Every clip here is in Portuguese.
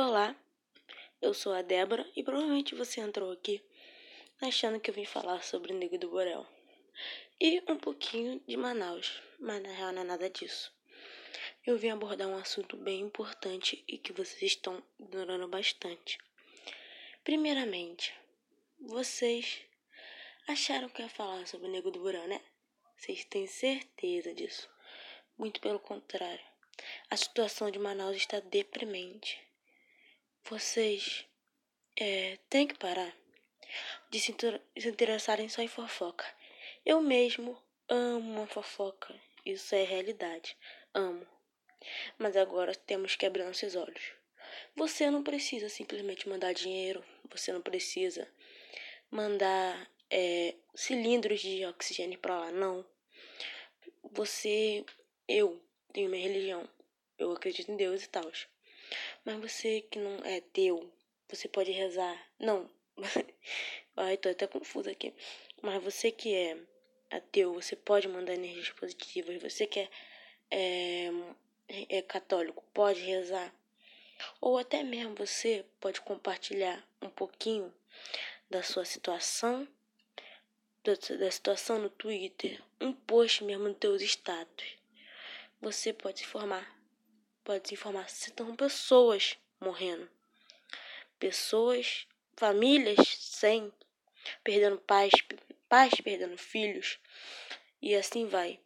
Olá, eu sou a Débora e provavelmente você entrou aqui achando que eu vim falar sobre o Nego do Borel e um pouquinho de Manaus, mas na real não é nada disso. Eu vim abordar um assunto bem importante e que vocês estão ignorando bastante. Primeiramente, vocês acharam que ia falar sobre o Nego do Borel, né? Vocês têm certeza disso? Muito pelo contrário. A situação de Manaus está deprimente. Vocês é, têm que parar de se, interessarem só em fofoca. Eu mesmo amo uma fofoca. Isso é realidade. Amo. Mas agora temos que abrir nossos olhos. Você não precisa simplesmente mandar dinheiro. Você não precisa mandar é, cilindros de oxigênio para lá. Não. Você, eu tenho minha religião. Eu acredito em Deus e tal. Mas você que não é teu, você pode rezar. Não. Ai, tô até confusa aqui. Mas você que é ateu, você pode mandar energias positivas. Você que é, é, é católico, pode rezar. Ou até mesmo você pode compartilhar um pouquinho da sua situação, da situação no Twitter, um post mesmo no teus status. Você pode se formar pode se informar se estão pessoas morrendo. Pessoas, famílias sem, perdendo pais, pais perdendo filhos. E assim vai.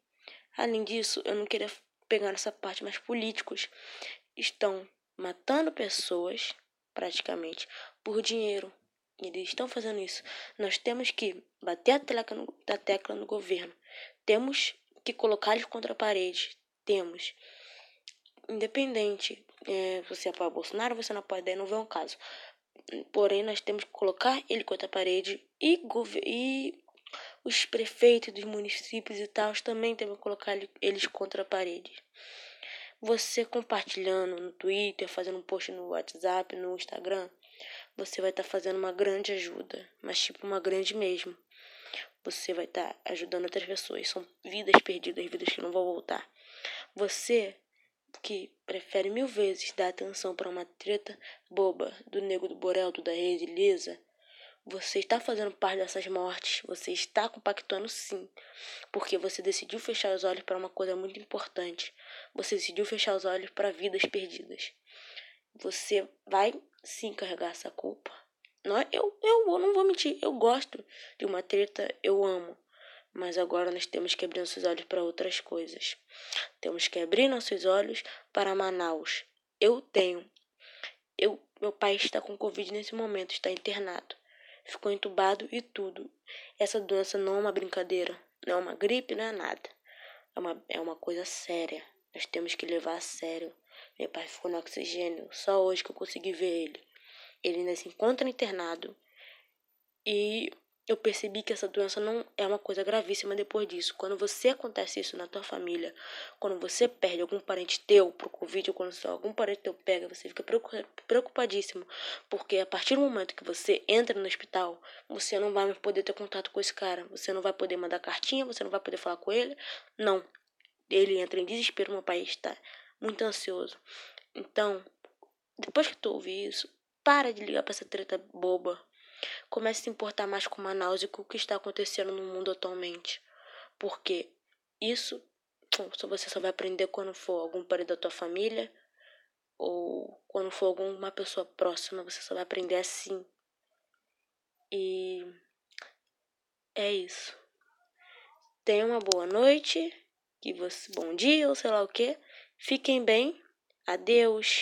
Além disso, eu não queria pegar nessa parte, mas políticos estão matando pessoas, praticamente, por dinheiro. Eles estão fazendo isso. Nós temos que bater a tecla no, a tecla no governo. Temos que colocar eles contra a parede. Temos independente é, você apoia Bolsonaro, você não apoia, daí não vê um caso. Porém, nós temos que colocar ele contra a parede e, e os prefeitos dos municípios e tal também temos que colocar eles contra a parede. Você compartilhando no Twitter, fazendo um post no WhatsApp, no Instagram, você vai estar tá fazendo uma grande ajuda, mas tipo uma grande mesmo. Você vai estar tá ajudando outras pessoas. São vidas perdidas, vidas que não vão voltar. Você que prefere mil vezes dar atenção para uma treta boba do nego do Borel, do da rede lisa, você está fazendo parte dessas mortes, você está compactuando sim, porque você decidiu fechar os olhos para uma coisa muito importante. Você decidiu fechar os olhos para vidas perdidas. Você vai sim carregar essa culpa. Não, eu, eu, eu não vou mentir, eu gosto de uma treta, eu amo. Mas agora nós temos que abrir nossos olhos para outras coisas. Temos que abrir nossos olhos para Manaus. Eu tenho. Eu, meu pai está com Covid nesse momento, está internado. Ficou entubado e tudo. Essa doença não é uma brincadeira, não é uma gripe, não é nada. É uma, é uma coisa séria. Nós temos que levar a sério. Meu pai ficou no oxigênio. Só hoje que eu consegui ver ele. Ele ainda se encontra internado. E eu percebi que essa doença não é uma coisa gravíssima depois disso. Quando você acontece isso na tua família, quando você perde algum parente teu pro Covid, ou quando só algum parente teu pega, você fica preocupadíssimo. Porque a partir do momento que você entra no hospital, você não vai poder ter contato com esse cara. Você não vai poder mandar cartinha, você não vai poder falar com ele. Não. Ele entra em desespero, meu pai está muito ansioso. Então, depois que tu ouvir isso, para de ligar pra essa treta boba Comece a se importar mais com Manaus e com o que está acontecendo no mundo atualmente. Porque isso você só vai aprender quando for algum parente da tua família ou quando for alguma pessoa próxima, você só vai aprender assim. E é isso. Tenha uma boa noite, que você bom dia ou sei lá o que. Fiquem bem. Adeus.